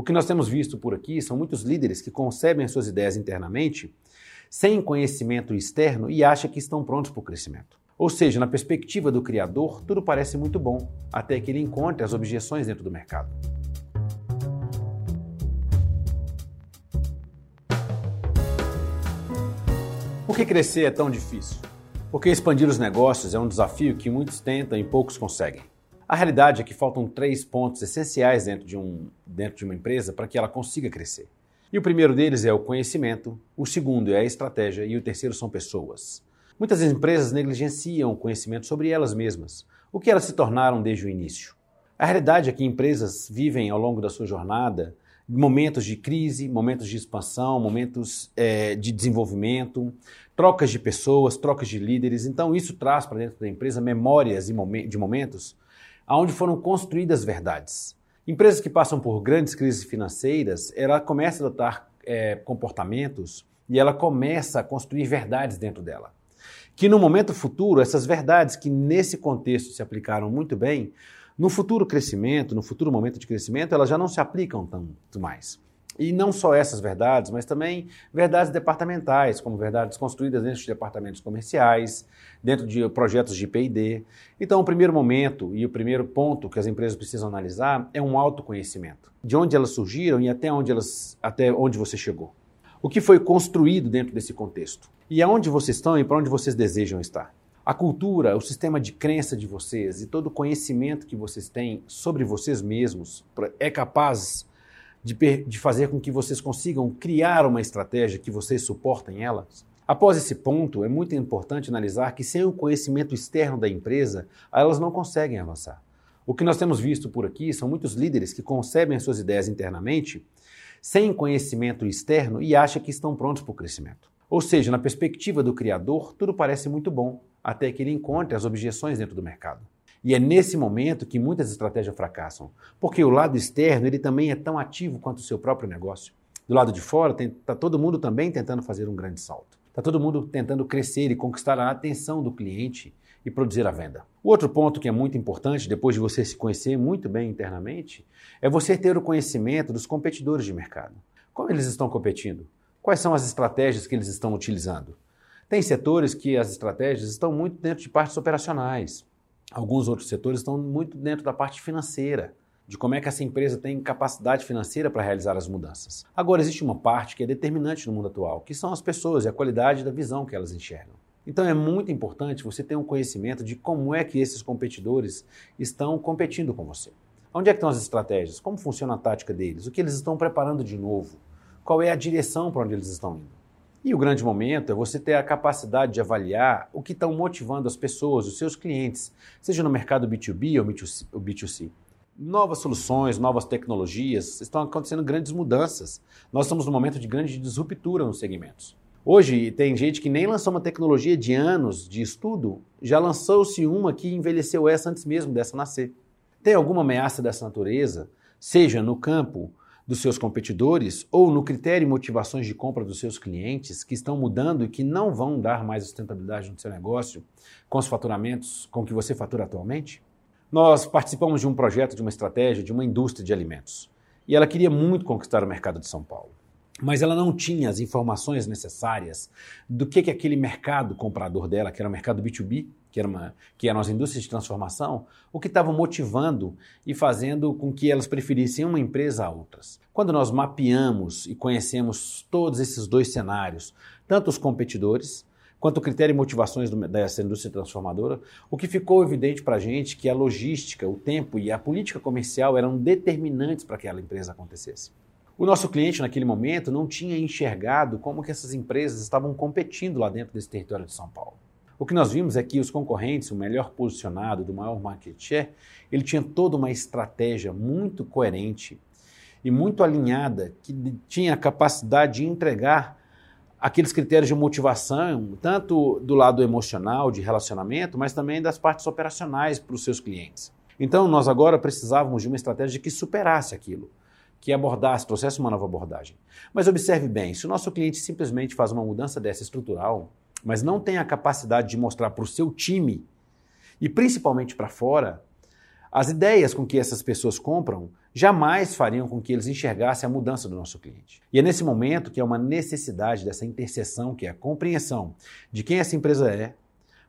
O que nós temos visto por aqui são muitos líderes que concebem as suas ideias internamente sem conhecimento externo e acham que estão prontos para o crescimento. Ou seja, na perspectiva do criador, tudo parece muito bom, até que ele encontre as objeções dentro do mercado. Por que crescer é tão difícil? Porque expandir os negócios é um desafio que muitos tentam e poucos conseguem. A realidade é que faltam três pontos essenciais dentro de, um, dentro de uma empresa para que ela consiga crescer. E o primeiro deles é o conhecimento, o segundo é a estratégia e o terceiro são pessoas. Muitas empresas negligenciam o conhecimento sobre elas mesmas, o que elas se tornaram desde o início. A realidade é que empresas vivem ao longo da sua jornada momentos de crise, momentos de expansão, momentos é, de desenvolvimento, trocas de pessoas, trocas de líderes. Então, isso traz para dentro da empresa memórias de momentos onde foram construídas verdades. Empresas que passam por grandes crises financeiras, ela começa a adotar é, comportamentos e ela começa a construir verdades dentro dela que no momento futuro, essas verdades que nesse contexto se aplicaram muito bem, no futuro crescimento, no futuro momento de crescimento, elas já não se aplicam tanto mais. E não só essas verdades, mas também verdades departamentais, como verdades construídas dentro de departamentos comerciais, dentro de projetos de PD. Então, o primeiro momento e o primeiro ponto que as empresas precisam analisar é um autoconhecimento. De onde elas surgiram e até onde, elas, até onde você chegou. O que foi construído dentro desse contexto? E aonde vocês estão e para onde vocês desejam estar? A cultura, o sistema de crença de vocês e todo o conhecimento que vocês têm sobre vocês mesmos é capaz de, de fazer com que vocês consigam criar uma estratégia que vocês suportem elas? Após esse ponto, é muito importante analisar que sem o conhecimento externo da empresa, elas não conseguem avançar. O que nós temos visto por aqui são muitos líderes que concebem as suas ideias internamente sem conhecimento externo e acha que estão prontos para o crescimento. Ou seja, na perspectiva do criador, tudo parece muito bom, até que ele encontre as objeções dentro do mercado. E é nesse momento que muitas estratégias fracassam, porque o lado externo ele também é tão ativo quanto o seu próprio negócio. Do lado de fora, está todo mundo também tentando fazer um grande salto. Está todo mundo tentando crescer e conquistar a atenção do cliente e produzir a venda. O outro ponto que é muito importante, depois de você se conhecer muito bem internamente, é você ter o conhecimento dos competidores de mercado. Como eles estão competindo? Quais são as estratégias que eles estão utilizando? Tem setores que as estratégias estão muito dentro de partes operacionais. Alguns outros setores estão muito dentro da parte financeira, de como é que essa empresa tem capacidade financeira para realizar as mudanças. Agora, existe uma parte que é determinante no mundo atual, que são as pessoas e a qualidade da visão que elas enxergam. Então é muito importante você ter um conhecimento de como é que esses competidores estão competindo com você. Onde é que estão as estratégias? Como funciona a tática deles? O que eles estão preparando de novo? Qual é a direção para onde eles estão indo? E o grande momento é você ter a capacidade de avaliar o que estão motivando as pessoas, os seus clientes, seja no mercado B2B ou B2C. Novas soluções, novas tecnologias, estão acontecendo grandes mudanças. Nós estamos num momento de grande disruptura nos segmentos. Hoje tem gente que nem lançou uma tecnologia de anos de estudo, já lançou-se uma que envelheceu essa antes mesmo dessa nascer. Tem alguma ameaça dessa natureza, seja no campo dos seus competidores ou no critério e motivações de compra dos seus clientes que estão mudando e que não vão dar mais sustentabilidade no seu negócio com os faturamentos com que você fatura atualmente? Nós participamos de um projeto, de uma estratégia, de uma indústria de alimentos. E ela queria muito conquistar o mercado de São Paulo mas ela não tinha as informações necessárias do que, que aquele mercado comprador dela, que era o mercado B2B, que era, uma, que eram as indústrias de transformação, o que estava motivando e fazendo com que elas preferissem uma empresa a outras. Quando nós mapeamos e conhecemos todos esses dois cenários, tanto os competidores, quanto o critério e motivações do, dessa indústria transformadora, o que ficou evidente para a gente que a logística, o tempo e a política comercial eram determinantes para que aquela empresa acontecesse. O nosso cliente, naquele momento, não tinha enxergado como que essas empresas estavam competindo lá dentro desse território de São Paulo. O que nós vimos é que os concorrentes, o melhor posicionado, do maior market share, ele tinha toda uma estratégia muito coerente e muito alinhada, que tinha a capacidade de entregar aqueles critérios de motivação, tanto do lado emocional, de relacionamento, mas também das partes operacionais para os seus clientes. Então, nós agora precisávamos de uma estratégia que superasse aquilo que abordasse, trouxesse uma nova abordagem. Mas observe bem, se o nosso cliente simplesmente faz uma mudança dessa estrutural, mas não tem a capacidade de mostrar para o seu time e principalmente para fora As ideias com que essas pessoas compram jamais fariam com que eles enxergassem a mudança do nosso cliente. E é nesse momento que é uma necessidade dessa interseção, que é a compreensão de quem essa empresa é,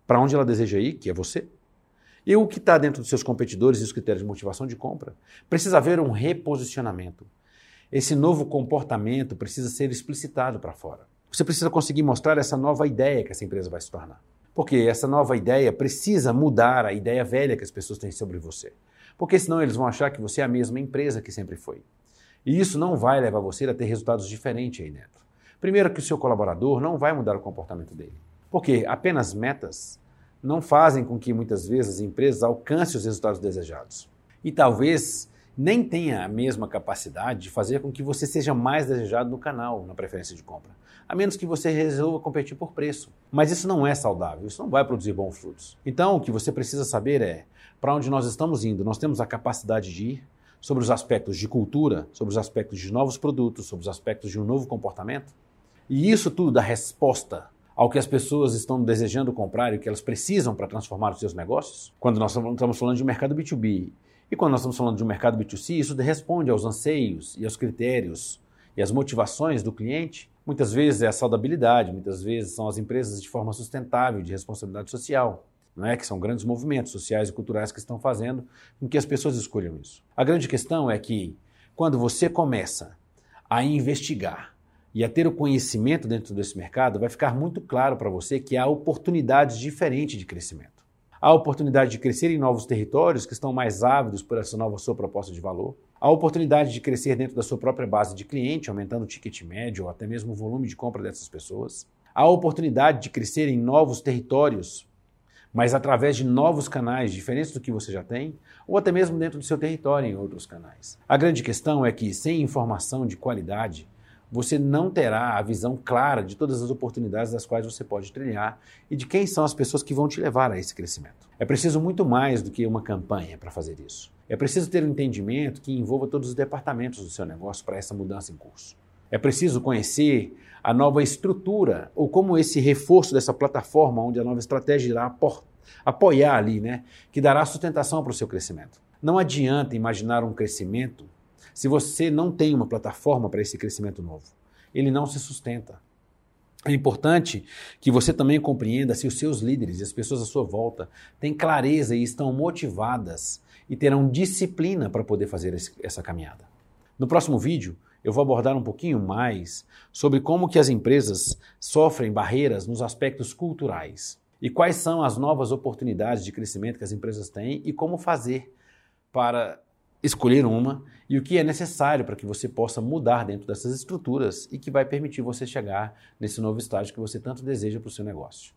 para onde ela deseja ir, que é você, e o que está dentro dos seus competidores e os critérios de motivação de compra. Precisa haver um reposicionamento. Esse novo comportamento precisa ser explicitado para fora. Você precisa conseguir mostrar essa nova ideia que essa empresa vai se tornar. Porque essa nova ideia precisa mudar a ideia velha que as pessoas têm sobre você. Porque senão eles vão achar que você é a mesma empresa que sempre foi. E isso não vai levar você a ter resultados diferentes aí dentro. Primeiro que o seu colaborador não vai mudar o comportamento dele. Porque apenas metas não fazem com que muitas vezes as empresas alcancem os resultados desejados. E talvez nem tenha a mesma capacidade de fazer com que você seja mais desejado no canal, na preferência de compra. A menos que você resolva competir por preço. Mas isso não é saudável, isso não vai produzir bons frutos. Então, o que você precisa saber é para onde nós estamos indo. Nós temos a capacidade de ir sobre os aspectos de cultura, sobre os aspectos de novos produtos, sobre os aspectos de um novo comportamento. E isso tudo dá resposta ao que as pessoas estão desejando comprar e o que elas precisam para transformar os seus negócios? Quando nós estamos falando de um mercado B2B e quando nós estamos falando de um mercado B2C, isso responde aos anseios e aos critérios e às motivações do cliente. Muitas vezes é a saudabilidade, muitas vezes são as empresas de forma sustentável, de responsabilidade social, não é? que são grandes movimentos sociais e culturais que estão fazendo com que as pessoas escolham isso. A grande questão é que quando você começa a investigar e a ter o conhecimento dentro desse mercado, vai ficar muito claro para você que há oportunidades diferentes de crescimento. Há oportunidade de crescer em novos territórios que estão mais ávidos por essa nova sua proposta de valor. Há oportunidade de crescer dentro da sua própria base de cliente, aumentando o ticket médio ou até mesmo o volume de compra dessas pessoas. Há oportunidade de crescer em novos territórios, mas através de novos canais diferentes do que você já tem, ou até mesmo dentro do seu território em outros canais. A grande questão é que sem informação de qualidade, você não terá a visão clara de todas as oportunidades das quais você pode trilhar e de quem são as pessoas que vão te levar a esse crescimento. É preciso muito mais do que uma campanha para fazer isso. É preciso ter um entendimento que envolva todos os departamentos do seu negócio para essa mudança em curso. É preciso conhecer a nova estrutura ou como esse reforço dessa plataforma onde a nova estratégia irá apoiar ali, né, que dará sustentação para o seu crescimento. Não adianta imaginar um crescimento se você não tem uma plataforma para esse crescimento novo, ele não se sustenta. É importante que você também compreenda se os seus líderes e as pessoas à sua volta têm clareza e estão motivadas e terão disciplina para poder fazer essa caminhada. No próximo vídeo, eu vou abordar um pouquinho mais sobre como que as empresas sofrem barreiras nos aspectos culturais e quais são as novas oportunidades de crescimento que as empresas têm e como fazer para escolher uma e o que é necessário para que você possa mudar dentro dessas estruturas e que vai permitir você chegar nesse novo estágio que você tanto deseja para o seu negócio.